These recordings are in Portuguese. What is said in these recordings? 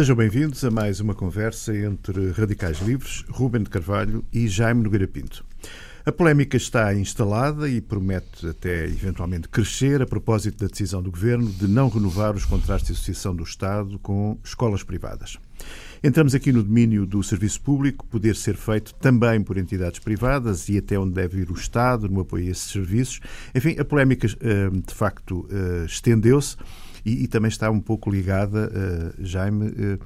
Sejam bem-vindos a mais uma conversa entre radicais livres, Rubem de Carvalho e Jaime Nogueira Pinto. A polémica está instalada e promete até eventualmente crescer a propósito da decisão do Governo de não renovar os contratos de associação do Estado com escolas privadas. Entramos aqui no domínio do serviço público, poder ser feito também por entidades privadas e até onde deve ir o Estado no apoio a esses serviços. Enfim, a polémica eh, de facto eh, estendeu-se e, e, também está um pouco ligada, uh, Jaime, uh,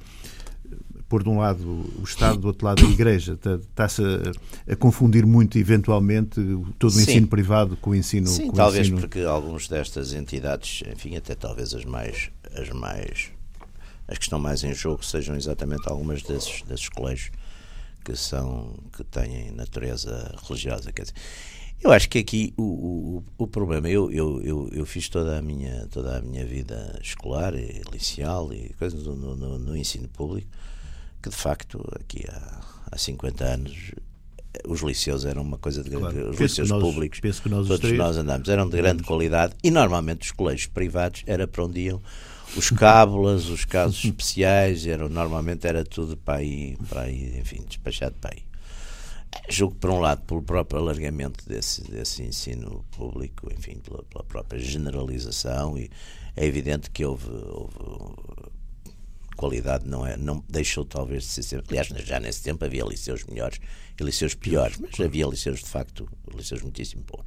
por de um lado o Estado, do outro lado a Igreja. Está-se a, a, confundir muito, eventualmente, todo o Sim. ensino privado com o ensino... Sim, com talvez ensino... porque algumas destas entidades, enfim, até talvez as mais... As mais as que estão mais em jogo sejam exatamente algumas desses, desses colégios que são que têm natureza religiosa quer dizer, eu acho que aqui o, o, o problema, eu, eu, eu, eu, fiz toda a minha, toda a minha vida escolar e liceal e coisas no, no, no ensino público, que de facto aqui há, há 50 anos os liceus eram uma coisa de grande. Claro. Os liceus nós, públicos, nós todos nós andamos, eram de grande qualidade e normalmente os colégios privados era para onde iam os cábulas, os casos especiais, eram, normalmente era tudo para aí, para aí, enfim, despachado para aí. Julgo, por um lado, pelo próprio alargamento desse, desse ensino público, enfim, pela, pela própria generalização, e é evidente que houve, houve qualidade não é não deixou talvez de ser aliás já nesse tempo havia liceus melhores e liceus piores mas havia liceus de facto liceus muitíssimo bons.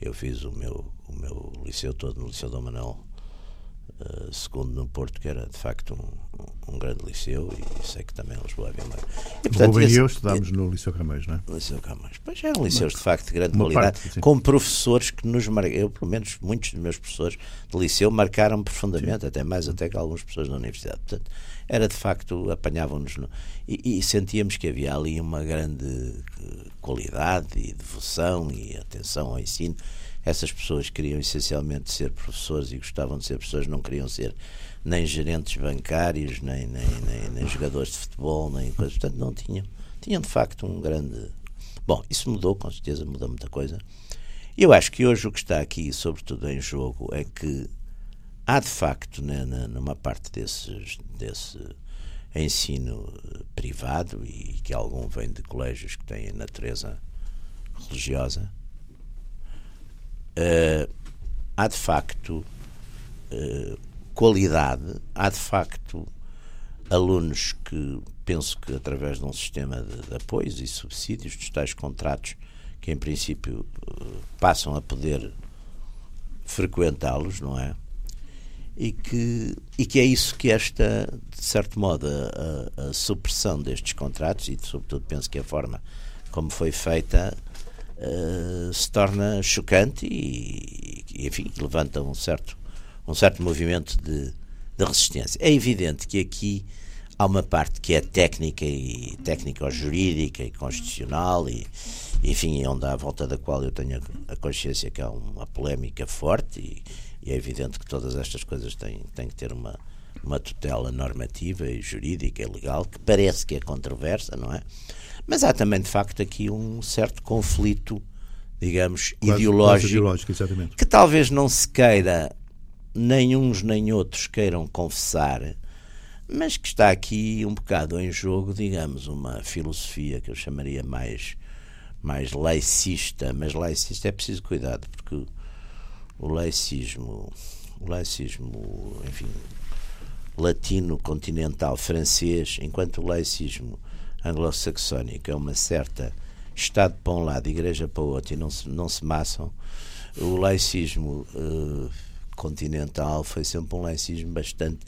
Eu fiz o meu o meu liceu todo no liceu Dom Manuel eh, segundo no Porto, que era de facto um, um, grande liceu, e sei que também em Lisboa havia uma. E, portanto, Rubem e eu estudámos no Liceu Camões, não é? Liceu Camões. Pois eram liceus de facto de grande qualidade, parte, com professores que nos marcaram. Eu, pelo menos, muitos dos meus professores de liceu marcaram profundamente, sim. até mais até que algumas pessoas da universidade. Portanto, era de facto, apanhavam-nos no... e, e, sentíamos que havia ali uma grande eh, qualidade e devoção e atenção ao ensino essas pessoas queriam essencialmente ser professores e gostavam de ser professores, não queriam ser nem gerentes bancários, nem, nem, nem, nem jogadores de futebol, nem coisas. Portanto, não tinham. Tinham de facto um grande. Bom, isso mudou, com certeza mudou muita coisa. Eu acho que hoje o que está aqui, sobretudo em jogo, é que há de facto, né, numa parte desses, desse ensino privado, e que algum vem de colégios que têm natureza religiosa, uh, há de facto uh, qualidade, há de facto alunos que penso que através de um sistema de, de apoios e subsídios, dos tais contratos que em princípio uh, passam a poder frequentá-los, não é? E que, e que é isso que esta, de certo modo, a, a, a supressão destes contratos, e sobretudo penso que a forma como foi feita uh, se torna chocante e, e, enfim, levanta um certo, um certo movimento de, de resistência. É evidente que aqui há uma parte que é técnica e técnico-jurídica e constitucional e enfim, é onde à volta da qual eu tenho a consciência que há uma polémica forte e, e é evidente que todas estas coisas têm, têm que ter uma, uma tutela normativa e jurídica e legal que parece que é controversa, não é? Mas há também, de facto, aqui um certo conflito, digamos, quase, ideológico, quase ideológico que talvez não se queira, nem uns nem outros queiram confessar, mas que está aqui um bocado em jogo, digamos, uma filosofia que eu chamaria mais, mais laicista, mas laicista é preciso cuidado, porque o laicismo, o laicismo, enfim, latino, continental, francês, enquanto o laicismo anglo-saxónica é uma certa Estado para um lado, Igreja para o outro, e não se, não se maçam, o laicismo uh, continental foi sempre um laicismo bastante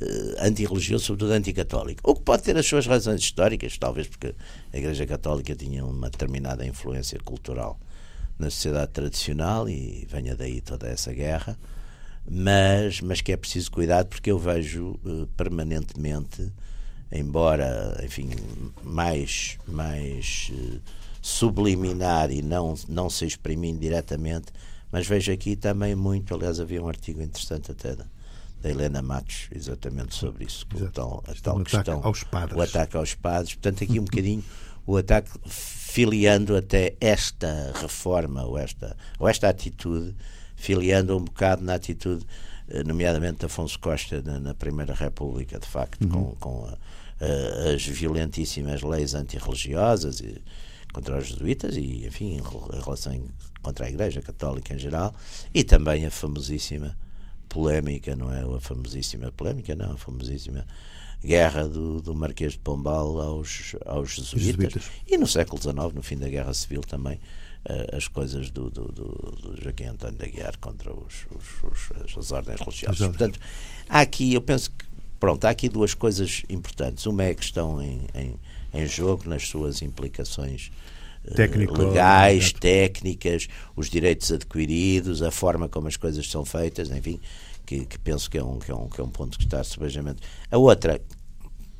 uh, antirreligioso, sobretudo anticatólico. O que pode ter as suas razões históricas, talvez porque a Igreja Católica tinha uma determinada influência cultural na sociedade tradicional e venha daí toda essa guerra, mas, mas que é preciso cuidado porque eu vejo uh, permanentemente embora, enfim, mais, mais uh, subliminar e não, não se exprimindo diretamente, mas vejo aqui também muito, aliás, havia um artigo interessante até da, da Helena Matos, exatamente sobre isso, a tal, a tal questão, aos padres. o ataque aos padres, portanto aqui um bocadinho o ataque filiando até esta reforma ou esta, ou esta atitude, filiando um bocado na atitude nomeadamente Afonso Costa na, na Primeira República, de facto, uhum. com, com a, a, as violentíssimas leis antirreligiosas e, contra os jesuítas e, enfim, em relação contra a Igreja Católica em geral, e também a famosíssima polémica, não é? A famosíssima polémica, não, a famosíssima guerra do, do Marquês de Pombal aos, aos jesuítas. jesuítas. E no século XIX, no fim da Guerra Civil, também uh, as coisas do, do, do, do Joaquim António da Guerra contra os, os, os, as ordens religiosas. Portanto, há aqui, eu penso que, pronto, há aqui duas coisas importantes. Uma é a questão em, em, em jogo, nas suas implicações eh, Técnico, legais, técnicas, os direitos adquiridos, a forma como as coisas são feitas, enfim, que, que, penso que é, um, que, é um, que é um ponto que está subejamente. A outra,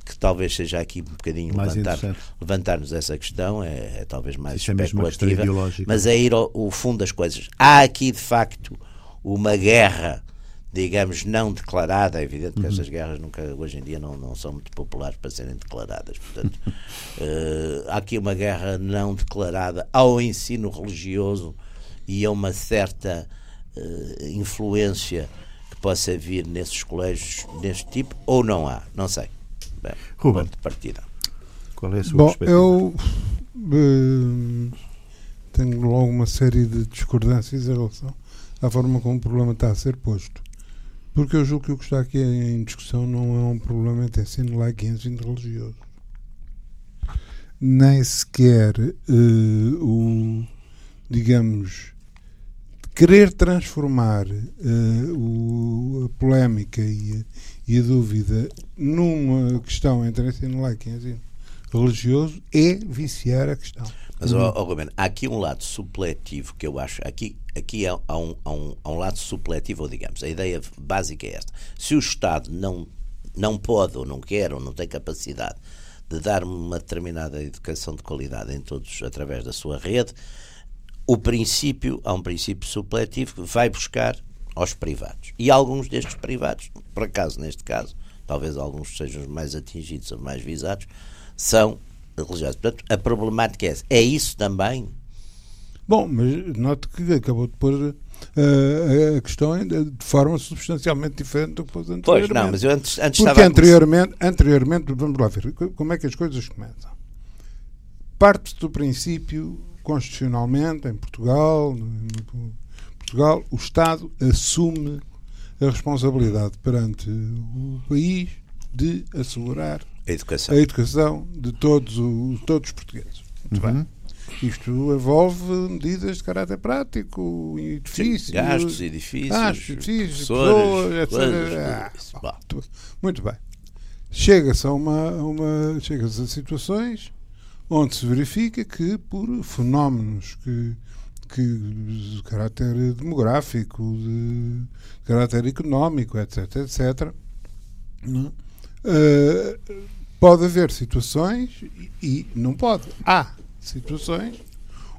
que talvez seja aqui um bocadinho levantar, levantar-nos essa questão, é, é talvez mais Isso especulativa, é mas é ir ao, ao, fundo das coisas. Há aqui, de facto, uma guerra, digamos, não declarada. É evidente que uhum. essas guerras nunca, hoje em dia não, não são muito populares para serem declaradas. Portanto, uh, há aqui uma guerra não declarada ao ensino religioso e a uma certa uh, influência possa vir nesses colégios deste tipo ou não há, não sei. Bem, Ruben, de partida. Qual é a sua Bom, perspectiva? Eu uh, tenho logo uma série de discordâncias em relação à forma como o problema está a ser posto. Porque eu julgo que o que está aqui em discussão não é um problema laico e ensino religioso. Nem sequer uh, o, digamos, querer transformar uh, o, a polémica e a, e a, dúvida numa questão entre ensino laico e ensino religioso é viciar a questão. Mas, oh, Ruben, há aqui um lado supletivo que eu acho. Aqui, aqui há, há, um, há, um, há um lado supletivo, ou digamos, a ideia básica é esta. Se o Estado não, não pode, ou não quer, ou não tem capacidade de dar uma determinada educação de qualidade em todos através da sua rede, o princípio, há um princípio supletivo que vai buscar aos privados. E alguns destes privados, por acaso neste caso, talvez alguns sejam os mais atingidos ou mais visados, são religiosos. Portanto, a problemática é essa. É isso também? Bom, mas note que acabou de pôr uh, a questão de forma substancialmente diferente do que pôs anteriormente. Pois, não, mas eu antes, antes Porque anteriormente, anteriormente, vamos lá ver, como é que as coisas começam? Parte do princípio constitucionalmente, em Portugal, no, Portugal, o Estado assume a responsabilidade perante o país de assegurar a educação, a educação de todos os, todos os portugueses. Muito uhum. bem. Isto envolve medidas de caráter prático, edifícios, Sim, gastos, edifícios, gastos, edifícios pessoas, etc. Ah, muito bem. Chega-se a uma, uma chega-se a situações onde se verifica que por fenómenos que, que de caráter demográfico, de caráter económico, etc., etc., não, uh, pode haver situações e, não pode. Há situações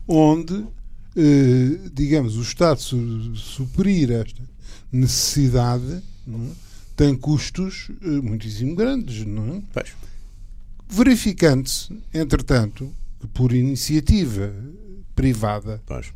onde, uh, digamos, o Estado su suprir esta necessidade não, tem custos uh, muitíssimo grandes. Não é? Pois Verificando-se, entretanto, que por iniciativa privada, pois.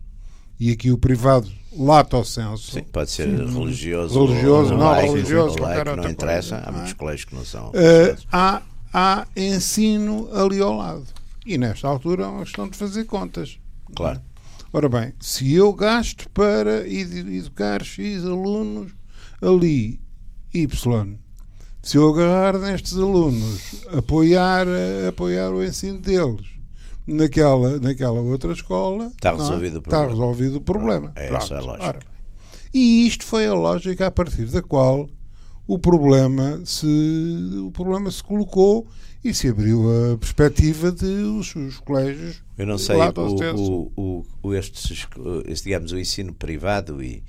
e aqui o privado lato ao senso. Sim, pode ser religioso, religioso ou não laico, religioso, laico, não interessa, há muitos colégios que não são. Uh, há, há ensino ali ao lado. E nesta altura é uma questão de fazer contas. Claro. Ora bem, se eu gasto para educar X alunos ali, Y, se eu agarrar nestes alunos, apoiar, apoiar o ensino deles naquela, naquela outra escola, está é? resolvido, não, o, problema. Está resolvido o problema. É essa a lógica. Ora, e isto foi a lógica a partir da qual o problema se, o problema se colocou e se abriu a perspectiva de os, os colégios. Eu não sei, o, o, o, o, este, digamos, o ensino privado e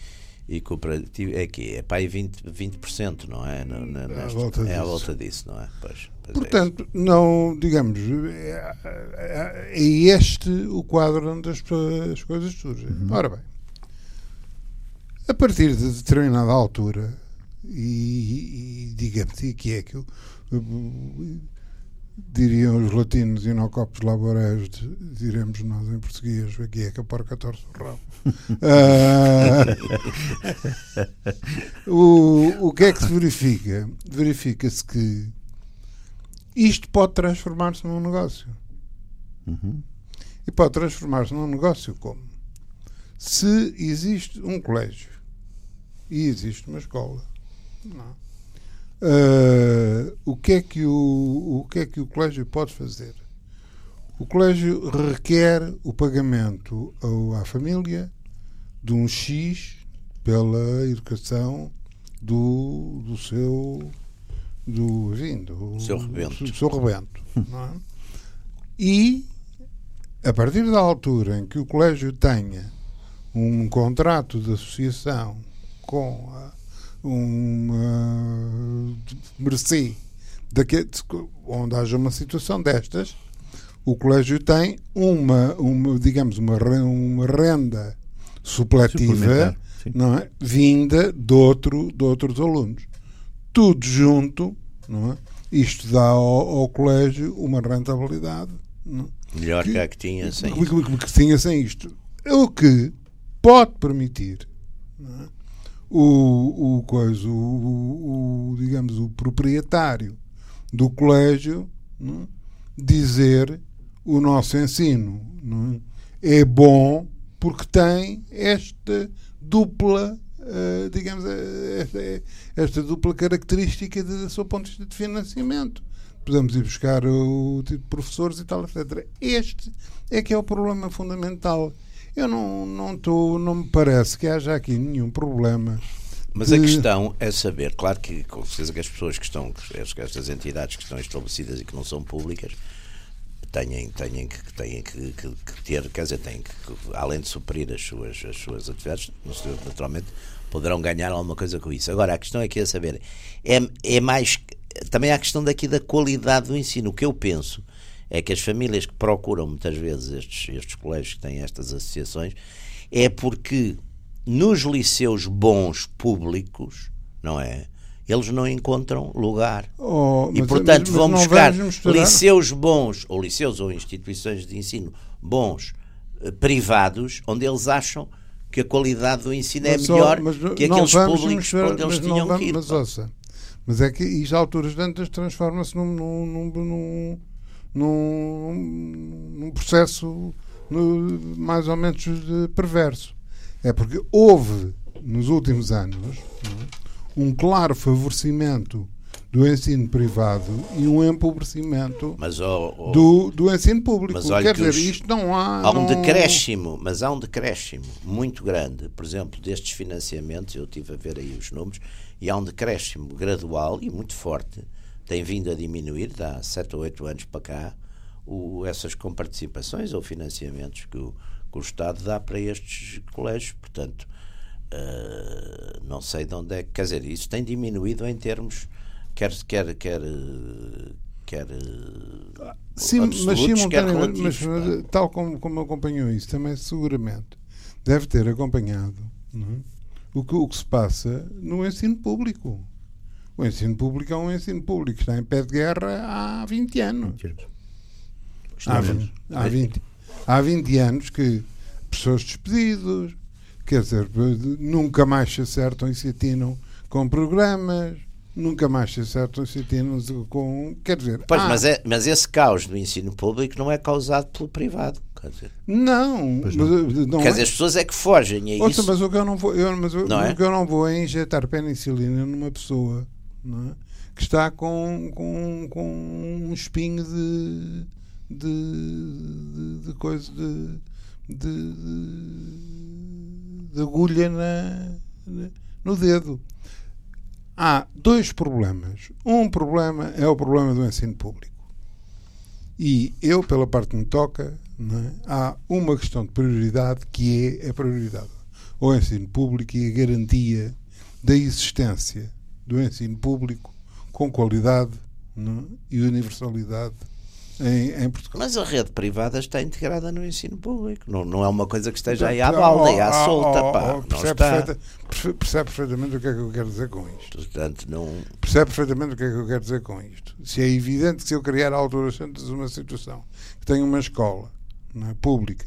e cooperativo é que é para aí 20%, 20% não é? No, no, é, à volta é à volta disso, não é? Pois, pois é Portanto, é não, digamos, é, é, é, este o quadro onde as, as coisas surgem. Uhum. Ora bem, a partir de determinada altura, e, e digamos, que é que eu, diriam os latinos inocopos laborais, diremos nós em português, aqui é que a porca torce o rabo. uh, o, o que é que se verifica? Verifica-se que isto pode transformar-se num negócio. Uhum. E pode transformar-se num negócio como? Se existe um colégio e existe uma escola, uh, o, que é que o, o que é que o colégio pode fazer? O colégio requer o pagamento à família de um X pela educação do, do seu do, enfim, do, seu rebento. Do seu rebento é? E a partir da altura em que o colégio tenha um contrato de associação com a, uma mercê onde haja uma situação destas, o colégio tem uma, uma digamos, uma, uma renda supletiva não é? vinda de, outro, de outros alunos. Tudo junto, não é? isto dá ao, ao colégio uma rentabilidade. Não é? Melhor que, a que tinha sem que, que, que, tinha sem isto. O que pode permitir é? O, o, coisa, o, o, digamos, o proprietário do colégio é? dizer o nosso ensino é? é bom porque tem esta dupla Uh, digamos, eh, esta, esta, dupla característica do seu ponto de vista de financiamento podemos ir buscar o tipo de professores e tal, etc. Este é que é o problema fundamental. Eu não, não, tô, não me parece que haja aqui nenhum problema. Mas a questão é saber, claro que com certeza que as pessoas que estão, estas entidades que estão estabelecidas e que não são públicas, têm, têm, que, têm que, que, que ter, quer dizer, têm que, além de suprir as suas, as suas atividades, naturalmente poderão ganhar alguma coisa com isso. Agora, a questão aqui é saber, é, é mais também há a questão daqui da qualidade do ensino. O que eu penso é que as famílias que procuram muitas vezes estes, estes colégios que têm estas associações é porque nos liceus bons públicos, não é? Eles não encontram lugar. Oh, e, portanto, mas, mas vão buscar liceus bons, ou liceus ou instituições de ensino bons, eh, privados, onde eles acham que a qualidade do ensino é melhor que aqueles públicos onde eles tinham vamos, que ir. Mas, ouça, mas é que isto, a alturas tantas, transforma-se num, num, num, num, num processo no, mais ou menos perverso. É porque houve, nos últimos anos, um claro favorecimento do ensino privado e um empobrecimento mas, oh, oh, do, do ensino público. Mas Quer dizer, os, isto não há. Há um não... decréscimo, mas há um decréscimo muito grande, por exemplo, destes financiamentos, eu tive a ver aí os números, e há um decréscimo gradual e muito forte, tem vindo a diminuir, há 7 ou 8 anos para cá, o, essas comparticipações ou financiamentos que o, que o Estado dá para estes colégios. Portanto, uh, não sei de onde é que. Quer dizer, isso tem diminuído em termos. Quer, quer, quer, quer Sim, mas simultaneamente, mas, tal como, como acompanhou isso, também seguramente deve ter acompanhado. É? o que, o que se passa no ensino público. O ensino público é um ensino público, está em pé de guerra há 20 anos. Há 20, há 20, há 20 anos que pessoas despedidos, quer dizer, nunca mais se acertam e se atinam com programas, nunca mais se acertam e se atinam com. Quer dizer. Pois, ah, mas, é, mas esse caos do ensino público não é causado pelo privado. Quer dizer. Não, mas, não. não quer é. dizer, as pessoas é que fogem. É Ouça, isso. mas o que eu não vou, eu, mas não o, é? que eu não vou é injetar penicilina numa pessoa é? que está com, com, com um espinho de, de, de, de coisa de, de, agulha na, no dedo. Há dois problemas. Um problema é o problema do ensino público. E eu, pela parte que me toca, é? há uma questão de prioridade que é a prioridade ao ensino público e a garantia da existência do ensino público com qualidade é? e universalidade em, em, Portugal. Mas a rede privada está integrada no ensino público. Não, não é uma coisa que esteja aí à balda e à solta. pá. percebe, perfeita, percebe perfeitamente o que é que eu quero dizer com isto. Portanto, não... Percebe perfeitamente o que é que eu quero dizer com isto. Se é evidente que se eu criar a altura de uma situação que tenho uma escola não é, pública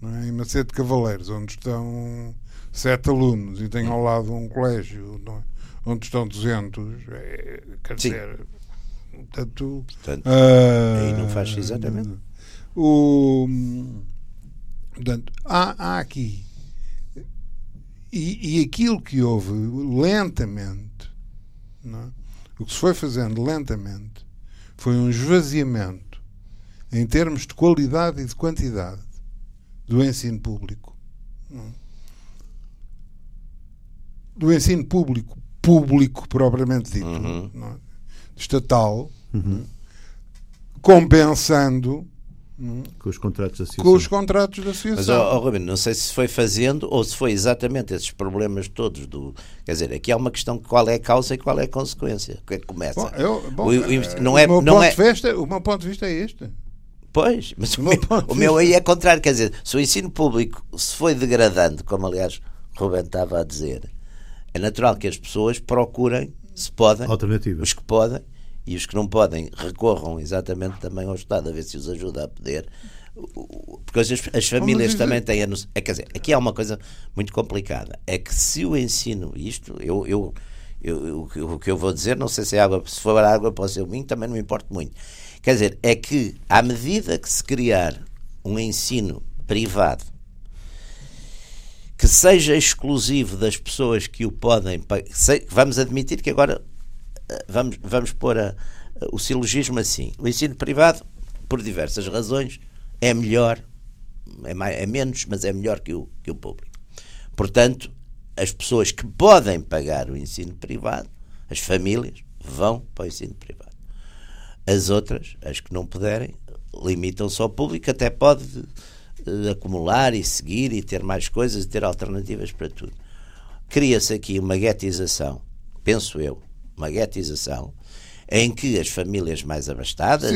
não é, em Macedo de Cavaleiros, onde estão sete alunos e tenho ao lado um colégio é, onde estão 200, é, quer dizer Portanto, portanto uh, aí não faz exatamente. O, portanto, há, há aqui. E, e, aquilo que houve lentamente, é? o que se foi fazendo lentamente, foi um esvaziamento em termos de qualidade e de quantidade do ensino público. É? Do ensino público, público propriamente dito. Uhum. É? estatal, uhum. compensando com os contratos da associação. Com os contratos da associação. Mas, oh, Rubino, não sei se foi fazendo ou se foi exatamente esses problemas todos do. Quer dizer, aqui há uma questão de qual é a causa e qual é a consequência. O que é que começa? Bom, eu, bom, o, o, não é, o, meu não é... Vista, o meu ponto de vista é este. Pois, mas o, o meu, o meu aí é contrário. Quer dizer, se o ensino público se foi degradando, como aliás Rubén estava a dizer, é natural que as pessoas procurem se podem, Alternativas. os que podem, e os que não podem recorram exatamente também ao Estado a ver se os ajuda a poder. Porque as, as famílias também têm a noção. É, quer dizer, aqui há uma coisa muito complicada. É que se o ensino, isto, eu, eu, eu, eu o que eu vou dizer, não sei se é água, se for água para o seu vinho, também não me importa muito. Quer dizer, é que à medida que se criar um ensino privado que seja exclusivo das pessoas que o podem. Vamos admitir que agora eh, vamos, vamos pôr a, o silogismo assim: o ensino privado, por diversas razões, é melhor, é, mais, é menos, mas é melhor que o, que o público. Portanto, as pessoas que podem pagar o ensino privado, as famílias, vão para o ensino privado. As outras, as que não puderem, limitam-se ao público, até pode uh, acumular e seguir e ter mais coisas e ter alternativas para tudo. Cria-se aqui uma guetização, penso eu, uma guetização, em que as famílias mais abastadas,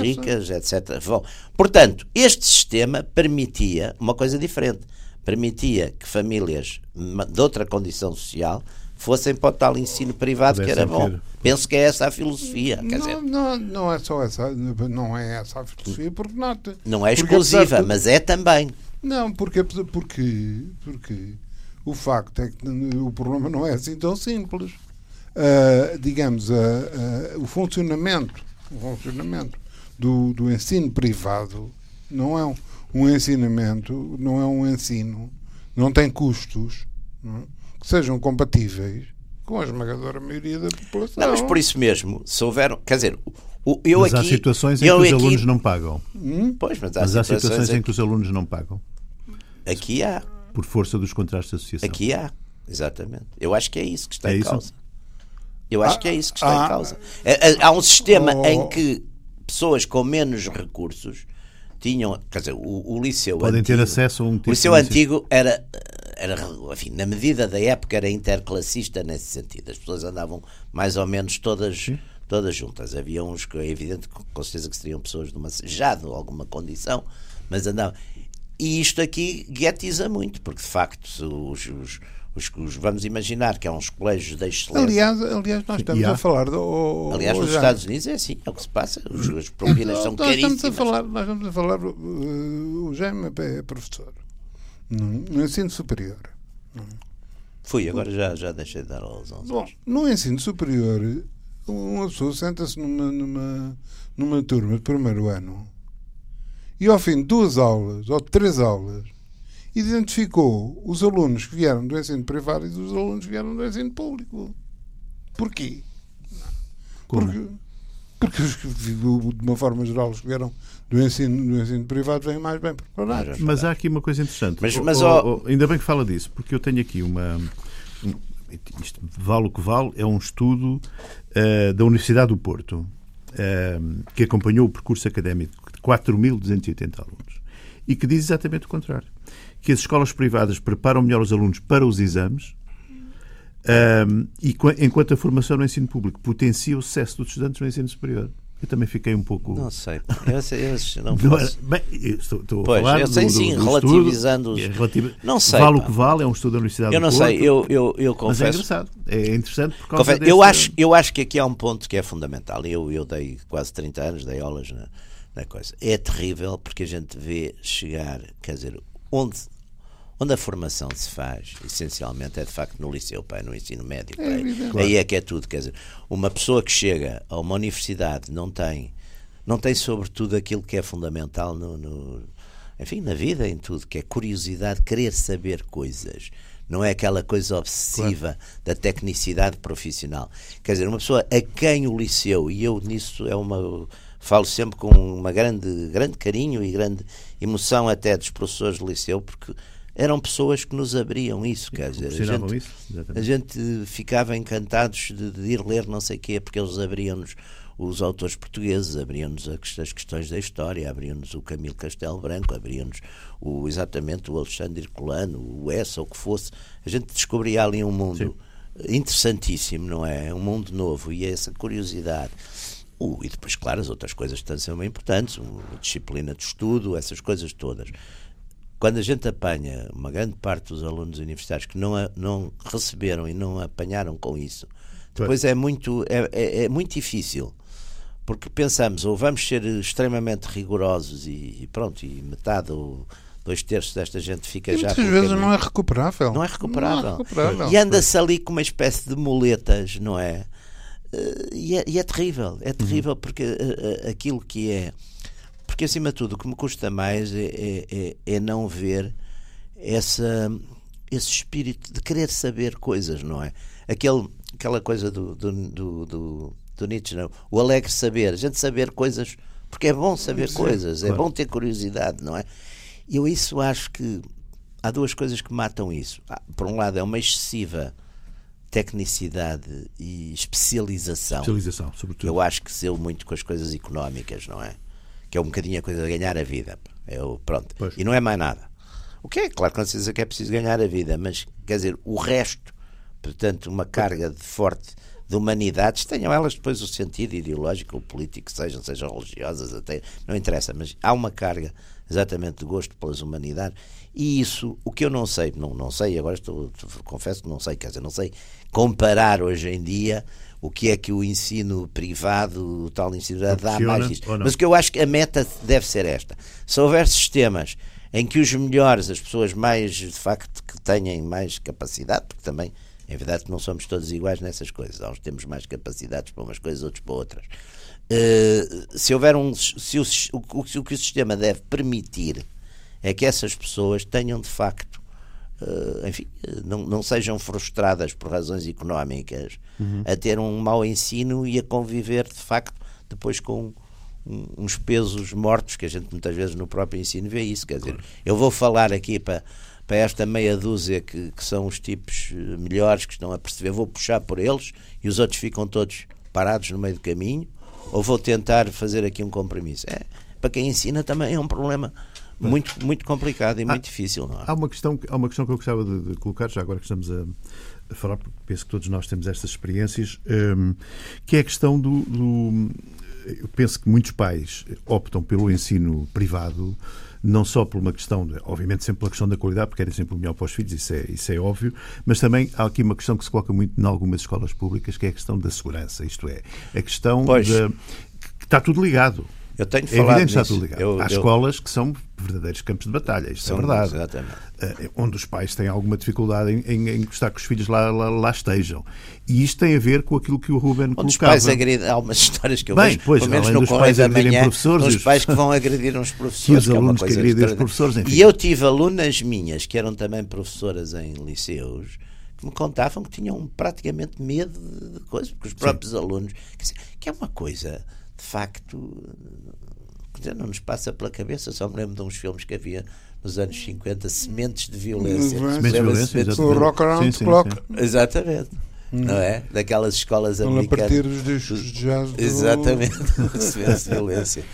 ricas, etc., vão. Portanto, este sistema permitia uma coisa diferente. Permitia que famílias de outra condição social fossem para o tal ensino privado que era bom. Ter. Penso que é essa a filosofia. Quer não, dizer, não, não é só essa, não é essa a filosofia, porque nota. Não é exclusiva, de... mas é também. Não, porque, porque, porque o facto é que o problema não é assim tão simples uh, digamos, uh, uh, o funcionamento, o funcionamento do, do ensino privado não é um, um ensinamento, não é um ensino, não tem custos não é? Que sejam compatíveis com a esmagadora maioria da população. Não, mas por isso mesmo, se houver, quer dizer, eu mas aqui, há situações em que os aqui, alunos não pagam. Hum? Pois, mas há, mas situações, há situações em que os alunos não pagam. Aqui há. Por força dos contratos de associação. Aqui há, exatamente. Eu acho que é isso que está é em isso? causa. Eu acho ah, que é isso que está ah, em causa. É, é, há um sistema oh, em que pessoas com menos recursos tinham, quer dizer, o, o liceu podem antigo, ter acesso a um tipo O liceu antigo era era, enfim, na medida da época era interclassista nesse sentido. As pessoas andavam mais ou menos todas todas juntas. Havia uns que é evidente com certeza que seriam pessoas de uma, já de alguma condição, mas andavam. E isto aqui guetiza muito, porque de facto os, os os, os, vamos imaginar que há uns colégios de excelência. Aliás, aliás nós estamos a falar do. aliás, nos Estados Unidos é assim, é o que se passa. Os, as propinas são nós caríssimas. Estamos a falar, nós estamos a falar. Uh, o Jaime é professor no, ensino superior. Fui, agora já, já deixei de dar aos 11 Bom, no ensino superior, uma pessoa senta-se numa, numa, numa turma de primeiro ano e ao fim de duas aulas ou de três aulas identificou os alunos que vieram do ensino privado e os alunos que vieram do ensino público. Porquê? Como? Porque, porque de uma forma geral os que vieram do ensino, do ensino privado vêm mais bem preparados. Mas há aqui uma coisa interessante. Mas, mas oh, oh, ainda bem que fala disso, porque eu tenho aqui uma. Isto vale o que vale, é um estudo uh, da Universidade do Porto, uh, que acompanhou o percurso académico de 4.280 alunos e que diz exatamente o contrário que as escolas privadas preparam melhor os alunos para os exames um, e enquanto a formação no ensino público potencia o sucesso dos estudantes no ensino superior. Eu também fiquei um pouco. Não sei. Eu, eu, não não era, bem, estou, estou pois, a falar. Eu sei, do, sim, do, relativizando. Estudo, é relativ... Não sei. Vale pá. o que vale, é um estudo da Universidade Eu não do sei, eu, eu, eu confesso. Mas é engraçado. É interessante por causa confesso, dessa... eu, acho, eu acho que aqui há um ponto que é fundamental. Eu, eu dei quase 30 anos, dei aulas na, na coisa. É terrível porque a gente vê chegar, quer dizer, onde onde a formação se faz, essencialmente, é de facto no liceu, pai, no ensino médio. É pai. Aí é que é tudo. Quer dizer, uma pessoa que chega a uma universidade não tem, não tem sobretudo aquilo que é fundamental no, no enfim, na vida, em tudo, que é curiosidade, querer saber coisas. Não é aquela coisa obsessiva claro. da tecnicidade profissional. Quer dizer, uma pessoa a quem o liceu, e eu nisso é uma falo sempre com uma grande, grande carinho e grande emoção até dos professores do liceu, porque eram pessoas que nos abriam isso, quer dizer, a gente, isso, a gente ficava encantados de, de, ir ler não sei o quê, porque eles abriam-nos os autores portugueses, abriam-nos as questões da história, abriam-nos o Camilo Castelo Branco, abriam-nos o, exatamente o Alexandre Herculano, o Essa, o que fosse. A gente descobria ali um mundo Sim. interessantíssimo, não é? Um mundo novo e essa curiosidade. Uh, e depois, claro, as outras coisas que são importantes, a disciplina de estudo, essas coisas todas quando a gente apanha uma grande parte dos alunos universitários que não, não receberam e não apanharam com isso, depois é muito, é, é, é, muito difícil. Porque pensamos, ou vamos ser extremamente rigorosos e, e pronto, e metade ou dois terços desta gente fica e já. Muitas vezes não é recuperável. Não é recuperável. Não é recuperável. E anda-se ali com uma espécie de muletas, não é? E é, e é terrível. É terrível uhum. porque aquilo que é porque, acima de tudo, o que me custa mais é, é, é, é não ver essa, esse espírito de querer saber coisas, não é? Aquele, aquela coisa do, do, do, do, do Nietzsche, não? o alegre saber, a gente saber coisas, porque é bom saber Sim, coisas, claro. é bom ter curiosidade, não é? Eu isso acho que há duas coisas que matam isso. Por um lado, é uma excessiva tecnicidade e especialização. Especialização, sobretudo. Eu acho que seu muito com as coisas económicas, não é? Que é um bocadinho a coisa de ganhar a vida. Eu, pronto. Pois. E não é mais nada. O que é? Claro que não se diz que é preciso ganhar a vida, mas quer dizer, o resto, portanto, uma carga de forte de humanidades, tenham elas depois o sentido ideológico ou político, sejam, sejam religiosas, até, não interessa, mas há uma carga exatamente de gosto pelas humanidades e isso, o que eu não sei, não, não sei, agora estou, confesso que não sei, quer dizer, não sei comparar hoje em dia o que é que o ensino privado, o tal ensino dá mais disso. Mas o que eu acho que a meta deve ser esta. Se houver sistemas em que os melhores, as pessoas mais, de facto, que tenham mais capacidade, porque também, é verdade que não somos todos iguais nessas coisas, uns temos mais capacidades para umas coisas, outros para outras. Uh, se houver um. Se o, o, o que o sistema deve permitir é que essas pessoas tenham de facto enfim, não, não sejam frustradas por razões económicas uhum. a ter um mau ensino e a conviver de facto depois com um, uns pesos mortos que a gente muitas vezes no próprio ensino vê isso. Quer dizer, eu vou falar aqui para, para esta meia dúzia que, que são os tipos eh, melhores que estão a perceber, vou puxar por eles e os outros ficam todos parados no meio do caminho, ou vou tentar fazer aqui um compromisso. É, para quem ensina também é um problema muito, muito complicado e há, muito difícil. Não é? há, uma questão, há uma questão que eu gostava de, de colocar, já agora que estamos a, a, falar, porque penso que todos nós temos estas experiências, um, que é a questão do, do. Eu penso que muitos pais optam pelo ensino privado não só por uma questão, de, obviamente sempre pela questão da qualidade, porque querem sempre o melhor para os filhos, isso é, isso é óbvio, mas também há aqui uma questão que se coloca muito em algumas escolas públicas, que é a questão da segurança, isto é, a questão pois. que está tudo ligado. Eu tenho é falado evidente, nisso. Está eu, Há eu... escolas que são verdadeiros campos de batalha, isto são, é verdade. Exatamente. Uh, onde os pais têm alguma dificuldade em, em, em gostar que os filhos lá, lá, lá, estejam. E isto tem a ver com aquilo que o Ruben onde colocava. Os pais agredem, há algumas histórias que eu Bem, vejo, pois, pelo menos no Correio da Manhã, professores, os pais que vão agredir uns professores. E os alunos que, é que agredem os professores, enfim. E eu tive alunas minhas, que eram também professoras em liceus, que me contavam que tinham praticamente medo de coisas, porque os próprios Sim. alunos. Que é uma coisa, de facto dizer, não nos passa pela cabeça. Só me lembro de uns filmes que havia nos anos 50, Sementes de Violência. Sementes de Violência, o Rock Around sim, sim, Clock. Sim. Exatamente. Hum. Não é? Daquelas escolas americanas. a partir dos discos de jazz. Do... Exatamente. Sementes de Violência.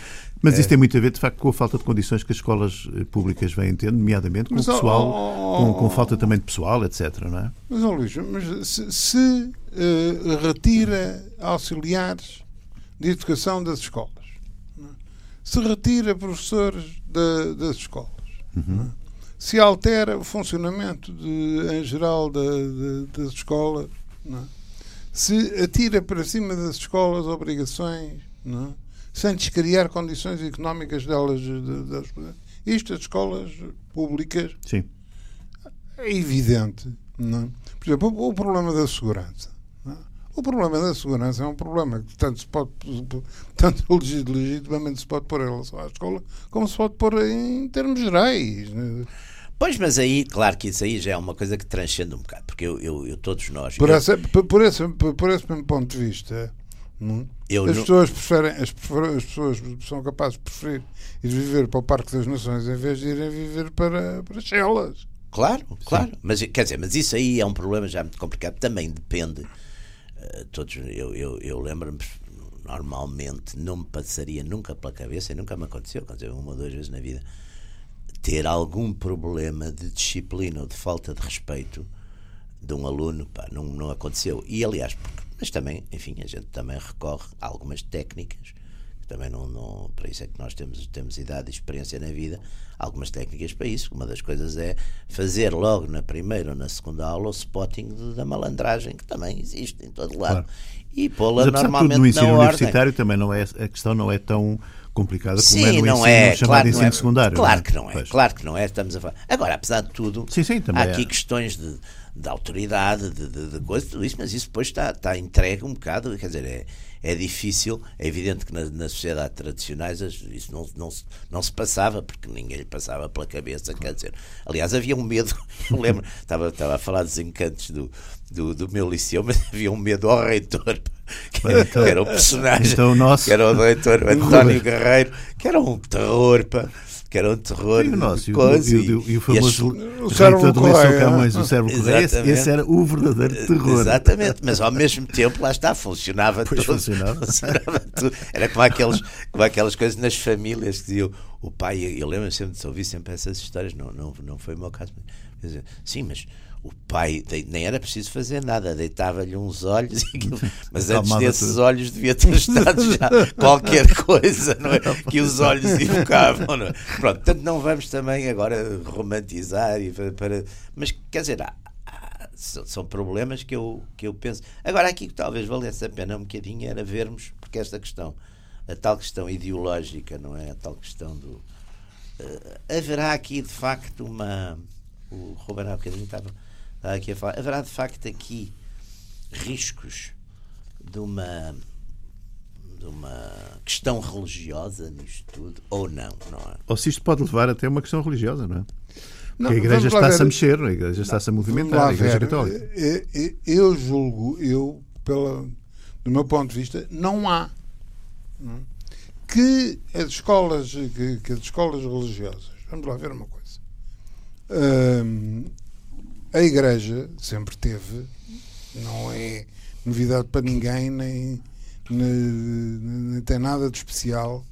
Mas isso é. tem muito a ver, de facto, com a falta de condições que as escolas eh, públicas vêm tendo, nomeadamente com mas, o pessoal, oh, oh, com, com, falta também de pessoal, etc. Não é? Mas, oh, Luís, mas se, se uh, retira auxiliares de educação das escolas. É? Se retira professores da, das escolas. Uhum. É? Se altera o funcionamento de, em geral da, das escolas. É? Se atira para cima das escolas obrigações, sem descriar condições económicas delas. Das, isto, as escolas públicas. Sim. É evidente. Não? Por exemplo, o problema da segurança. O problema da segurança é um problema que tanto se pode, tanto legitimamente se pode pôr em relação à escola, como se pode pôr em termos gerais. Né? Pois, mas aí, claro que isso aí já é uma coisa que transcende um bocado, porque eu, eu, eu todos nós. Por, eu, essa, por, esse, por esse ponto de vista, não, as, não... pessoas preferem, as, as, pessoas são capazes de preferir ir viver para o Parque das Nações em vez de irem viver para, para Chelas. Claro, claro. Mas, quer dizer, mas isso aí é um problema já muito complicado. Também depende todos, eu, eu, eu lembro-me, normalmente não me passaria nunca pela cabeça, e nunca me aconteceu, aconteceu uma ou duas vezes na vida, ter algum problema de disciplina ou de falta de respeito de um aluno, pá, não, não aconteceu. E aliás, mas também, enfim, a gente também recorre a algumas técnicas também não, não, para isso é que nós temos, temos idade e experiência na vida, algumas técnicas para isso. Uma das coisas é fazer logo na primeira ou na segunda aula o spotting da malandragem, que também existe em todo lado. Claro. E pô-la normalmente no ensino universitário ordem. também não é, a questão não é tão complicada como sim, é no não ensino é, chamado claro ensino é, secundário. Claro não é? que não é, pois. claro que não é, estamos a falar. Agora, apesar de tudo, sim, sim, há aqui é. questões de, de autoridade, de, de, de coisa, tudo isso, mas isso depois está, está entregue um bocado, quer dizer, é, é difícil. É evidente que na, na sociedade tradicionais isso não, não, não se passava, porque ninguém lhe passava pela cabeça. Quer dizer, aliás, havia um medo. Eu lembro, estava, estava a falar dos encantos do, do, do meu liceu, mas havia um medo ao reitor. Que era, então, que era o personagem, então, nosso... que era o reitor António Guerreiro, que era um terror. Pá que era um terror. E o nosso, e, e, e, o famoso cérebro de Camões, o cérebro Correia, esse, esse, era o verdadeiro terror. Exatamente, mas ao mesmo tempo, lá está, funcionava pois tudo. Funcionava. funcionava tudo. Era como, aqueles, como aquelas coisas nas famílias que diziam, o pai, eu lembro sempre de ouvir sempre essas histórias, não, não, não foi o meu caso. Mas, sim, mas o pai nem era preciso fazer nada, deitava-lhe uns olhos, mas antes desses olhos devia ter estado já qualquer coisa não é? que os olhos evocavam. Não é? Pronto, portanto, não vamos também agora romantizar, e para, mas quer dizer, há, há, são problemas que eu, que eu penso. Agora, aqui que talvez valesse a pena um bocadinho era vermos, porque esta questão, a tal questão ideológica, não é? A tal questão do. Uh, haverá aqui de facto uma. O Ruben há bocadinho estava aqui a falar. Haverá de facto aqui riscos de uma de uma questão religiosa nisto tudo ou não, não é? Ou se isto pode levar até uma questão religiosa, não é? Não, a Igreja está-se a mexer, a Igreja está-se a movimentar, a Igreja Católica. Eh, eh, eu julgo, eu, pela, do meu ponto de vista, não há? É? que as escolas, que, que, as escolas religiosas, vamos lá ver uma coisa. Hum, a Igreja sempre teve, não é novidade para ninguém, nem, nem, tem nada de especial,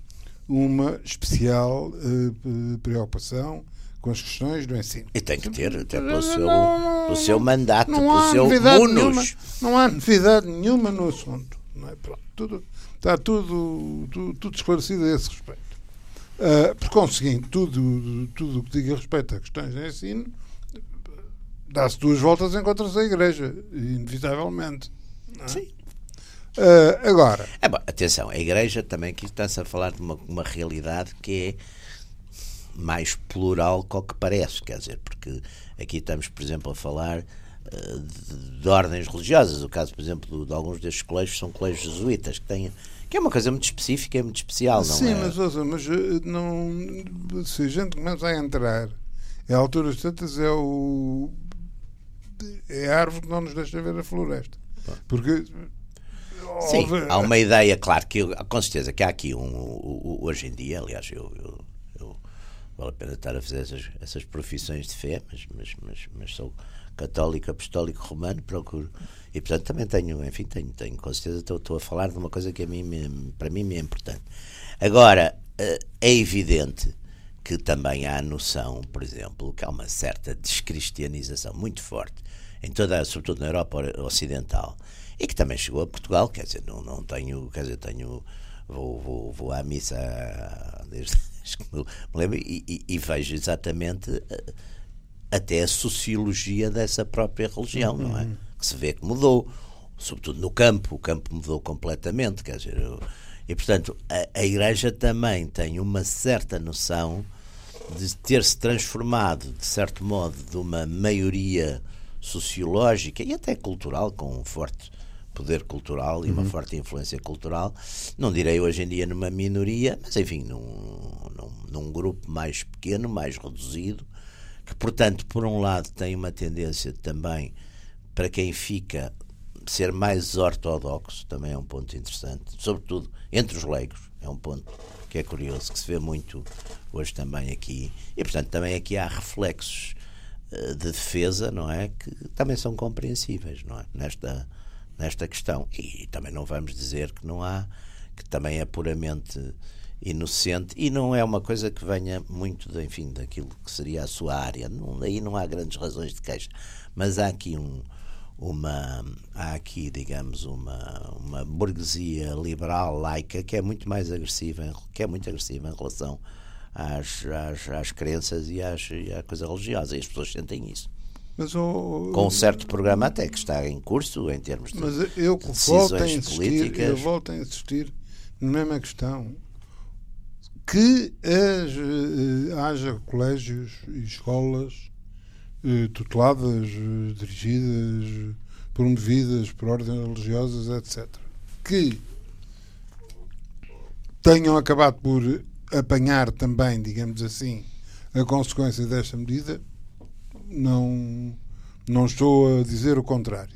uma especial uh, preocupação com as questões do ensino. E tem que ter, até pelo seu, não, pelo seu mandato, pelo seu munus. Nenhuma, não há novidade nenhuma no assunto. Não é? Pronto, tudo, está tudo, tudo, tudo esclarecido a esse respeito. Uh, por conseguinte, tudo, tudo o que diga respeito a questões de ensino dá-se duas voltas, encontra-se a igreja, inevitavelmente. É? Sim. Uh, agora. É, bom, atenção, a igreja também aqui está-se a falar de uma, uma realidade que é mais plural que o que parece, quer dizer, porque aqui estamos, por exemplo, a falar uh, de, de, ordens religiosas. O caso, por exemplo, de, de, alguns destes colégios são colégios jesuítas que têm. Que é uma coisa muito específica e muito especial, não Sim, é? mas, ouça, mas eh, não, se a gente começa a entrar, em alturas tantas é o é a árvore que não nos deixa ver a floresta. Porque Sim, há uma ideia, claro, que com certeza que há aqui um, hoje em dia, aliás, eu, eu, eu vale a pena estar a fazer essas, essas profissões de fé, mas, mas, mas, mas sou católico, apostólico, romano, procuro. E portanto também tenho, enfim, tenho, tenho com certeza estou, estou a falar de uma coisa que a mim, para mim me é importante. Agora, eh, é evidente que também há a noção, por exemplo, que há uma certa descristianização muito forte em toda, sobretudo na Europa Ocidental, e que também chegou a Portugal, quer dizer, não, não tenho, quer dizer, tenho vou, vou, vou à missa desde que me lembro e, e, e, vejo exatamente eh, até a sociologia dessa própria religião, uhum. não é? Uhum. Que se vê que mudou, sobretudo no campo, o campo mudou completamente, quer dizer, eu, e portanto a, a Igreja também tem uma certa noção de ter se transformado, de certo modo, de uma maioria sociológica e até cultural, com um forte poder cultural e uhum. uma forte influência cultural, não direi hoje em dia numa minoria, mas enfim, num, num, num, grupo mais pequeno, mais reduzido, que portanto, por um lado, tem uma tendência também para quem fica ser mais ortodoxo, também é um ponto interessante, sobretudo entre os leigos, é um ponto que é curioso, que se vê muito hoje também aqui, e portanto também aqui há reflexos de defesa, não é, que também são compreensíveis, não é, nesta nesta questão. E também não vamos dizer que não há, que também é puramente inocente e não é uma coisa que venha muito, de, enfim, daquilo que seria a sua área. Não, aí não há grandes razões de queixa. Mas há aqui um, uma há aqui digamos uma uma burguesia liberal laica que é muito mais agressiva que é muito agressiva em relação às, às, às crenças e às, e à coisa religiosa e as pessoas sentem isso mas, oh, com um certo programa até que está em curso em termos de mas eu de volto a insistir, políticas. Eu volto a insistir na mesma questão que as, eh, haja colégios e escolas eh, tuteladas, eh, dirigidas, promovidas por ordens religiosas, etc. Que tenham acabado por apanhar também, digamos assim, a consequência desta medida, não, não estou a dizer o contrário.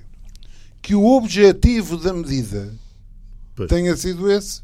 Que o objetivo da medida pois. tenha sido esse,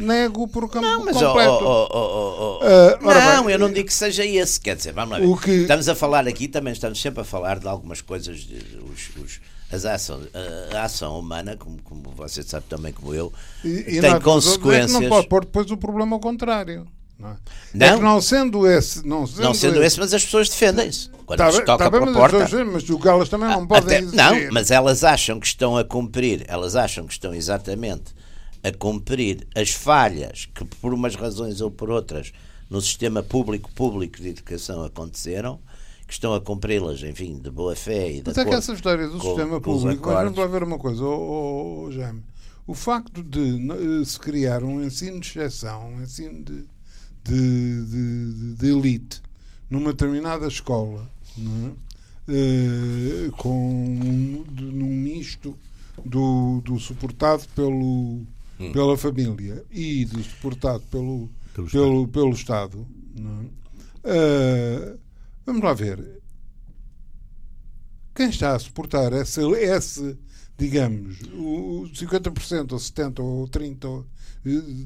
nego por campo não, mas completo. Oh, oh, oh, uh, não, bem, eu não digo que seja esse. Quer dizer, vamos lá ver. Que... Estamos a falar aqui, também estamos sempre a falar de algumas coisas, de, os, os, as ações, a, ação humana, como, como você sabe também como eu, e, tem e consequências. não pode pôr depois o problema ao contrário. Não, é? não. É não sendo esse. Não sendo, não sendo esse, esse, mas as pessoas defendem-se. Quando tá, toca tá bem, porta. Pessoas, mas o elas também não podem. Até, não, mas elas acham que estão a cumprir, elas acham que estão exatamente a cumprir as falhas que, por umas razões ou por outras, no sistema público-público de educação aconteceram, que estão a cumpri-las, enfim, de boa fé e de Mas é que essa história do com, sistema público, mas vamos lá ver uma coisa, oh, oh, Jaime. O facto de se criar um ensino de exceção, um ensino de de, de, de elite numa determinada escola, é? uh, com num misto do, do suportado pelo, hum. pela família e do suportado pelo, pelo, pelo, Estado. Pelo Estado uh, vamos lá ver. Quem está a suportar esse, esse digamos, o 50% ou 70% ou 30%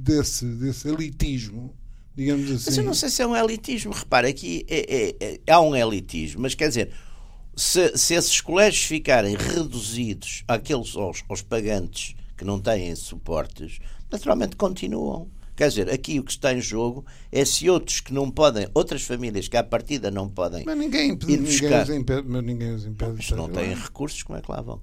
desse, desse elitismo digamos assim. Mas eu não sei se é um elitismo. Repara, aqui é, é, é, há um elitismo, mas quer dizer, se, se esses colégios ficarem reduzidos àqueles aos, aos pagantes que não têm suportes, naturalmente continuam. Quer dizer, aqui o que está em jogo é se outros que não podem, outras famílias que à partida não podem. Mas ninguém impede, ninguém os impede, mas ninguém os impede. Se não têm recursos, como é que lá vão?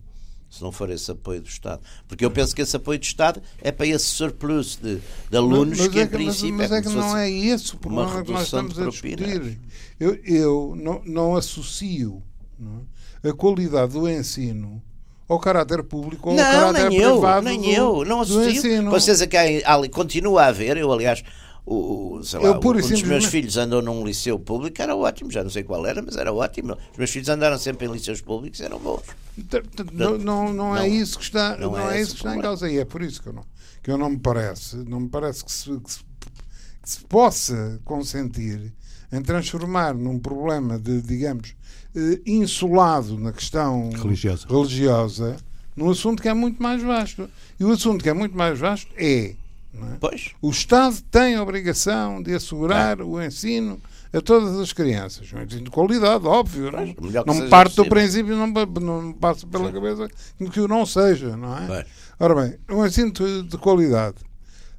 se não for esse apoio do Estado. Porque eu penso que esse apoio do Estado é para esse surplus de, de alunos mas, mas que, é em princípio, mas, mas é, que não é esse o problema que nós estamos a discutir. Eu, eu não, não associo não é, a qualidade do ensino ao caráter público ou não, ao caráter nem privado eu, nem do, eu, não associo. Vocês aqui, ali, continua a haver, eu aliás o, sei lá, eu, um dos meus filhos andou num liceu público, era ótimo, já não sei qual era, mas era ótimo. Os meus filhos andaram sempre em liceus públicos, eram bons. Não, não, não é isso que está, não, não é, é isso que está em causa. E é por isso que eu não, que eu não me parece, não me parece que se, que se, que se possa consentir em transformar num problema de, digamos, insulado na questão religiosa. religiosa num assunto que é muito mais vasto. E o assunto que é muito mais vasto é é? Pois. O Estado tem a obrigação de assegurar é. o ensino a todas as crianças. Um ensino de qualidade, óbvio. Pois, não não parte do princípio, não, não passa pela Sim. cabeça que o não seja, não é? Pois. Ora bem, um ensino de, de qualidade.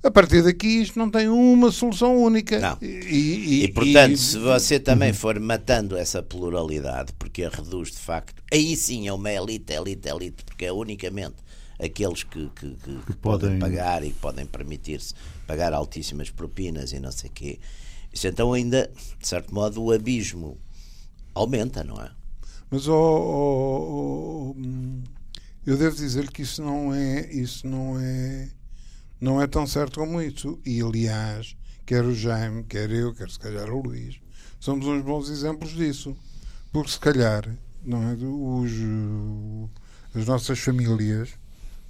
A partir daqui isto não tem uma solução única. Não. E, e, e portanto, e... se você também for matando essa pluralidade, porque a reduz de facto, aí sim é uma elite, elite, elite, porque é unicamente aqueles que, que, que, que podem... podem pagar e que podem permitir-se pagar altíssimas propinas e não sei o quê. Isso então ainda, de certo modo, o abismo aumenta, não é? Mas oh, oh, oh, eu devo dizer que isso não é isso não é não é tão certo como isso. E aliás, quer o Jaime, quer eu, quer se calhar o Luís, somos uns bons exemplos disso. Porque se calhar não é, os, as nossas famílias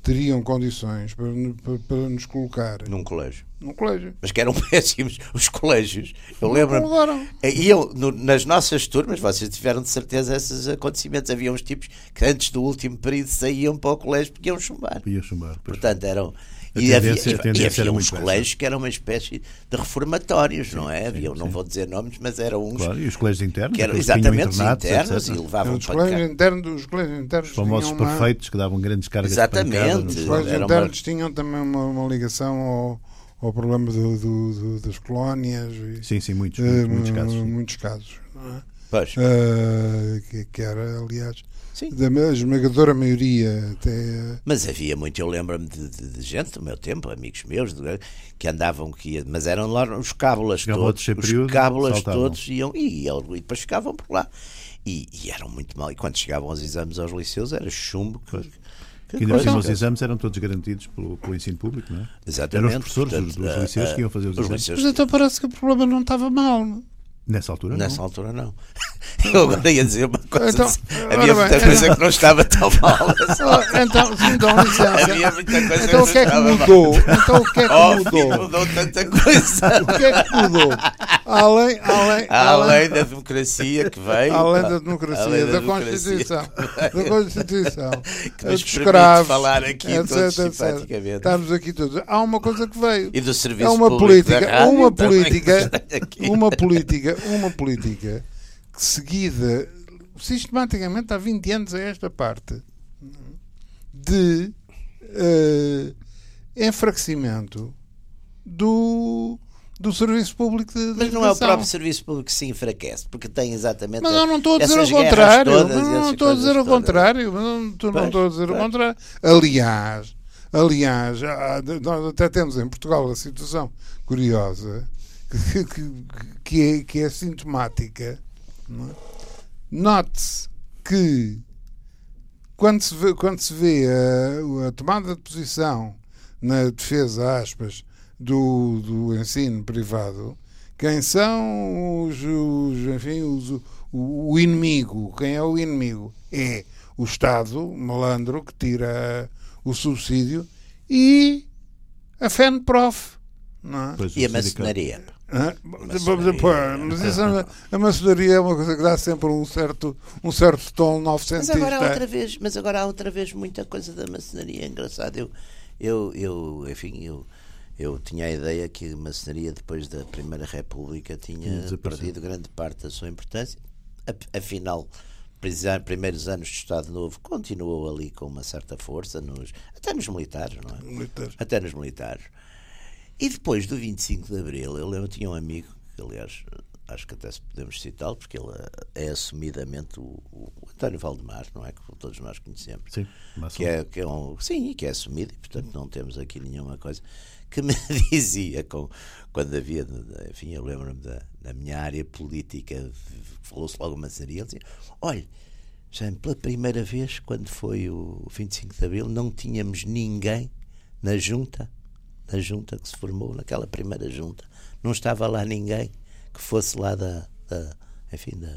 teriam condições para, para, para, nos colocar num colégio. Num colégio. Mas que eram péssimos os colégios. Eu lembro-me. Iam nas nossas turmas, vocês tiveram de certeza esses acontecimentos. Havia uns tipos que antes do último período saíam para o colégio porque iam chumbar. Iam chumbar. Portanto, eram e havia, e havia uns colégios que eram uma espécie de reformatórios, sim, não é? Havia, não vou dizer nomes, mas eram uns. Claro, e os colégios internos? Que eram, exatamente, os internos, etc. e levavam os colégios internos, os colégios internos. Os famosos perfeitos uma... que davam grandes cargas exatamente, de Os colégios internos uma... tinham também uma, uma ligação ao, ao problema do, do, do, das colónias. E, sim, sim, muitos, muitos, muitos casos. Muitos casos, não é? Pois. Uh, que, que era, aliás Sim. da esmagadora maioria até. Mas havia muito, eu lembro-me de, de, de, gente do meu tempo, amigos meus, de, que andavam, que ia, mas eram lá os cábulas todos, os cábulas todos iam e, e, depois ficavam por lá. E, e, eram muito mal. E quando chegavam aos exames aos liceus era chumbo. Que, que, que ainda os exames eram todos garantidos pelo, pelo ensino público, não é? Exatamente. Eram os professores Portanto, dos, dos liceus que iam fazer os, os exames. Mas então parece que o problema não estava mal. Nessa altura Nessa não. altura não. Eu agora ia dizer uma coisa. Então, assim, havia muita bem, coisa então, que não estava tão mal. Então, sim, então, licença. Havia muita coisa então o que é que mudou? Então o que é que oh, mudou? Mudou tanta coisa. o que é que mudou? Além, além, além da democracia que veio. Além da democracia, além da, da Constituição. Da Constituição. Que nos escravos, falar aqui etc, todos etc. Estamos aqui todos. Há uma coisa que veio. E do serviço é uma política, rádio, uma política, uma política, uma política que seguida sistematicamente há 20 anos a esta parte de uh, enfraquecimento do do serviço público de, de Mas não é o próprio serviço público que se enfraquece, porque tem exatamente. Mas eu não estou a dizer o contrário. Mas não estou a dizer o contrário. Não, estou, não estou a dizer o contrário. Aliás, aliás, nós até temos em Portugal a situação curiosa que, que, que, é, que é sintomática. É? Note-se que quando se vê, quando se vê a, a tomada de posição na defesa, aspas, do, do ensino privado, quem são os, os enfim, os, o, o, inimigo? Quem é o inimigo? É o Estado malandro que tira o subsídio e a FENPROF. Não é? E a maçonaria. Mas isso, é a maçonaria é uma coisa que dá sempre um certo, um certo tom novecentista. Mas agora há outra vez, mas agora há outra vez muita coisa da maçonaria. É engraçado. Eu, eu, eu enfim, eu eu tinha a ideia que a maçonaria, depois da Primeira República, tinha perdido grande parte da sua importância. Afinal, primeiros anos de Estado Novo continuou ali com uma certa força, nos, até nos militares, não é? Militares. Até nos militares. E depois do 25 de Abril, eu lembro, tinha um amigo, que aliás, acho que até se podemos citá-lo, porque ele é assumidamente o, o, António Valdemar, não é? Que todos nós conhecemos. Sim, que é, que é um, sim, que é assumido, e portanto não temos aqui nenhuma coisa que me dizia com, quando havia, enfim, eu lembro-me da, da, minha área política, falou-se logo uma maçaria, ele dizia, olha, já pela primeira vez, quando foi o 25 de Abril, não tínhamos ninguém na junta, na junta que se formou, naquela primeira junta, não estava lá ninguém que fosse lá da, da enfim, da,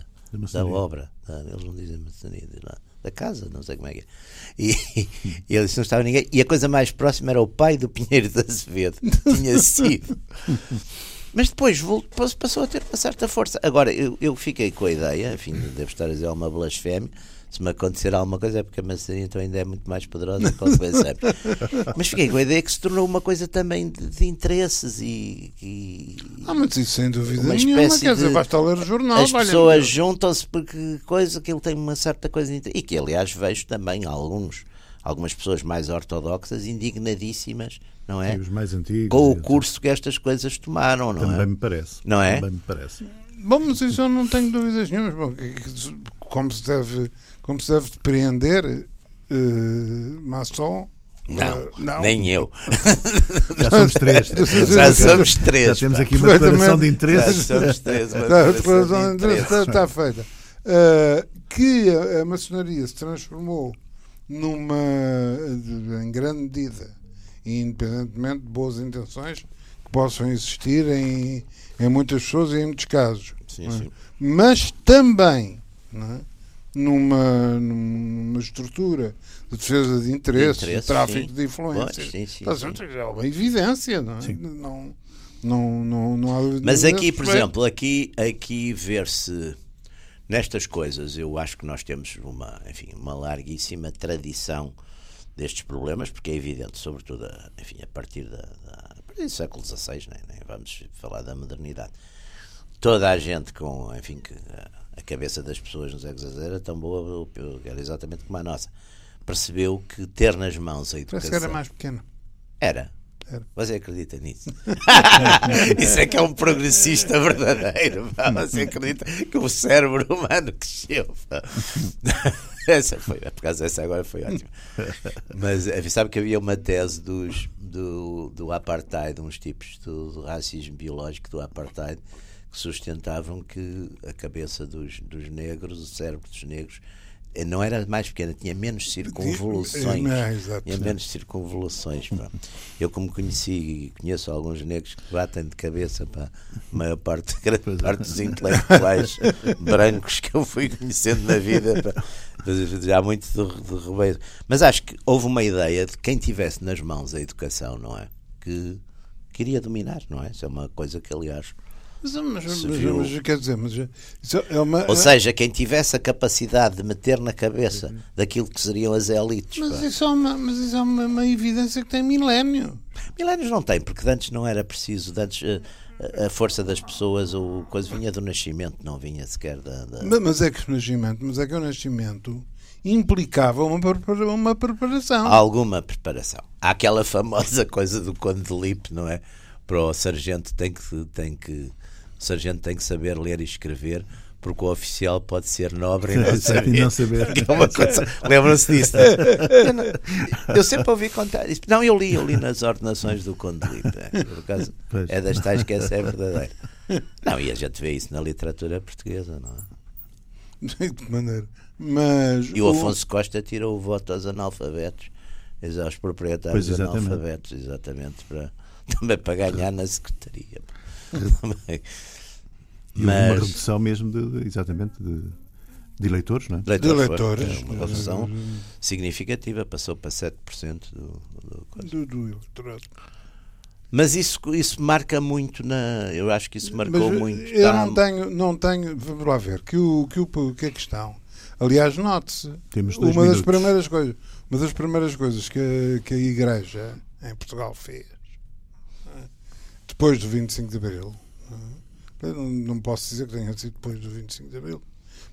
da obra, da, eles não dizem maçaria, diz lá, da casa, não sei como é que é. E, e ele disse: não estava ninguém. E a coisa mais próxima era o pai do Pinheiro de Azevedo, tinha sido. Mas depois voltou, passou a ter uma certa força. Agora, eu, eu fiquei com a ideia, enfim, devo estar a dizer uma blasfémia, se me acontecer alguma coisa é porque a maçaria então ainda é muito mais poderosa que mas fiquei com a ideia que se tornou uma coisa também de, de interesses e, e, Ah, mas isso sem dúvida uma nenhuma, quer dizer, basta ler o jornal. As pessoas juntam-se porque coisa que ele tem uma certa coisa e que aliás vejo também alguns algumas pessoas mais ortodoxas indignadíssimas, não é? E os mais antigos. Com o curso que estas coisas tomaram, não Também é? me parece. Não é? Também me parece. Bom, mas isso eu não tenho dúvidas nenhumas. Bom, como se deve, como se deve depreender, uh, Masson. Não, uh, não, nem eu. Já somos três. Já somos três. Já temos aqui uma declaração de interesses. Já somos três. A declaração de interesses está, está feita. Uh, que a, a maçonaria se transformou numa, em grande medida, independentemente de boas intenções que possam existir em, em muitas pessoas e em muitos casos. Sim, sim. Mas também é? Numa, numa estrutura de defesa de interesses, de, interesse, de tráfico sim. de influências. Sim, sim, é uma evidência, não é? Não, não, não, não há Mas aqui, por exemplo, aqui, aqui ver-se nestas coisas, eu acho que nós temos uma, enfim, uma larguíssima tradição destes problemas, porque é evidente, sobretudo, enfim, a partir, da, da a partir do século XVI, nem, nem vamos falar da modernidade, toda a gente com, enfim, que a, cabeça das pessoas nos anos era tão boa, era exatamente como a nossa, percebeu que ter nas mãos a educação... Parece que era mais pequena. Era, você acredita nisso? Isso é que é um progressista verdadeiro. Você acredita que o cérebro humano cresceu? Essa foi, por causa dessa agora foi ótima. Mas eh, sabe que havia uma tese dos, do, do apartheid, uns tipos do, do racismo biológico do apartheid, que sustentavam que a cabeça dos, dos negros, o cérebro dos negros, não era mais pequena, tinha menos circunvoluções. É, tinha menos circunvoluções. Pá. Eu, como conheci e conheço alguns negros que batem de cabeça para a maior parte, grande parte dos intelectuais brancos que eu fui conhecendo na vida, pá. já muito de, de rebeiro. Mas acho que houve uma ideia de quem tivesse nas mãos a educação, não é? Que queria dominar, não é? Isso é uma coisa que, aliás, mas, mas, mas, mas, quer dizer, mas é uma, Ou seja, quem tivesse a capacidade de meter na cabeça uhum. daquilo que seriam as elites. Mas isso é, uma, mas isso é uma, uma evidência que tem milénio. Milénios não tem, porque antes não era preciso. Antes, a, a força das pessoas, ou coisa vinha do nascimento, não vinha sequer da. da... Mas, mas, é que o nascimento, mas é que o nascimento implicava uma, uma preparação. Alguma preparação. Há aquela famosa coisa do Conde de não é? Para o sargento tem que, tem que o sargento tem que saber ler e escrever porque o oficial pode ser nobre e não saber. não saber. É lembram-se disso? Eu, não, eu, sempre ouvi contar isso. Não, eu li, eu li nas ordenações do Conde Lipe. É, por acaso, é das tais que essa é verdadeira. Não, e a gente vê isso na literatura portuguesa, não é? De maneira. Mas e o Afonso Costa tirou o voto aos analfabetos, aos proprietários pois, analfabetos, exatamente, para, também para ganhar na secretaria. Mas... uma redução mesmo de, exatamente de, de eleitores, não é? De eleitores. É uma redução significativa, passou para 7% do, do, do, do eleitorado. Mas isso, isso marca muito na. Eu acho que isso marcou Mas muito. Eu tá... não tenho, não tenho. Vamos lá ver. Que, o, que, o, que a questão. Aliás, note-se. Uma minutos. das primeiras coisas. Uma das primeiras coisas que que a Igreja em Portugal fez depois do 25 de Abril. Não, não posso dizer que tenha sido depois do 25 de Abril.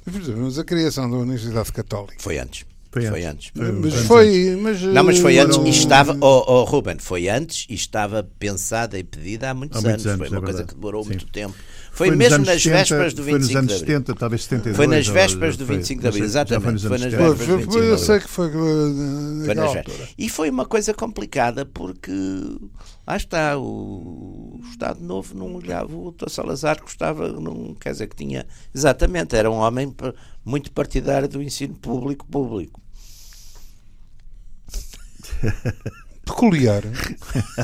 Mas, por exemplo, mas a criação da Universidade Católica. Foi antes. Foi, foi antes. Foi, mas foi, mas, não, mas foi antes e estava. Oh, oh, Ruben, foi antes e estava pensada e pedida há muitos, há muitos anos. anos. Foi uma é coisa que demorou Sim. muito tempo. Foi, foi mesmo nas 70, vésperas do 25 foi nos anos de Abril. 70, talvez 72. Foi nas vésperas do 25 de Abril, exatamente. Foi, nas vésperas do 25 de Abril. Eu sei que foi, foi nas altura. E foi uma coisa complicada porque lá está, o, Estado Novo não olhava, o Dr. Salazar gostava, não quer dizer que tinha. Exatamente, era um homem muito partidário do ensino público público. Peculiar.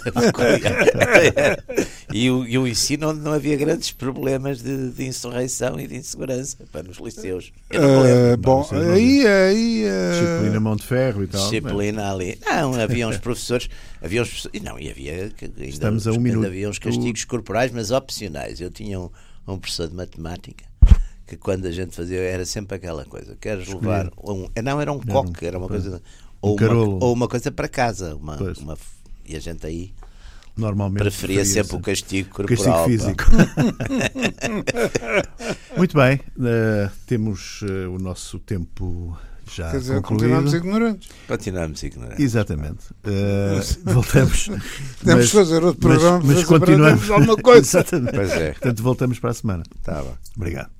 Peculiar. e, o, e o ensino onde não havia grandes problemas de, de insurreição e de insegurança para nos liceus. Uh, bom, aí, aí uh... disciplina mão de ferro e tal. Disciplina mas... ali. Não, havia uns professores, havia uns não, e havia ainda, Estamos a um minuto. havia uns castigos corporais, mas opcionais. Eu tinha um, um professor de matemática que quando a gente fazia era sempre aquela coisa, queres levar um, não era um coque, era uma coisa ou, uma, ou uma coisa para casa. Uma, uma, e a gente aí Normalmente preferia sempre o castigo corporal. Castigo físico. Muito bem, uh, temos uh, o nosso tempo já Quer dizer, concluído. continuamos ignorantes. Continuamos ignorantes. Exatamente. Uh, voltamos. Temos que fazer outro programa mas, mas continuamos. alguma coisa. Exatamente. Pois é. Portanto, voltamos para a semana. Tá bom. Obrigado.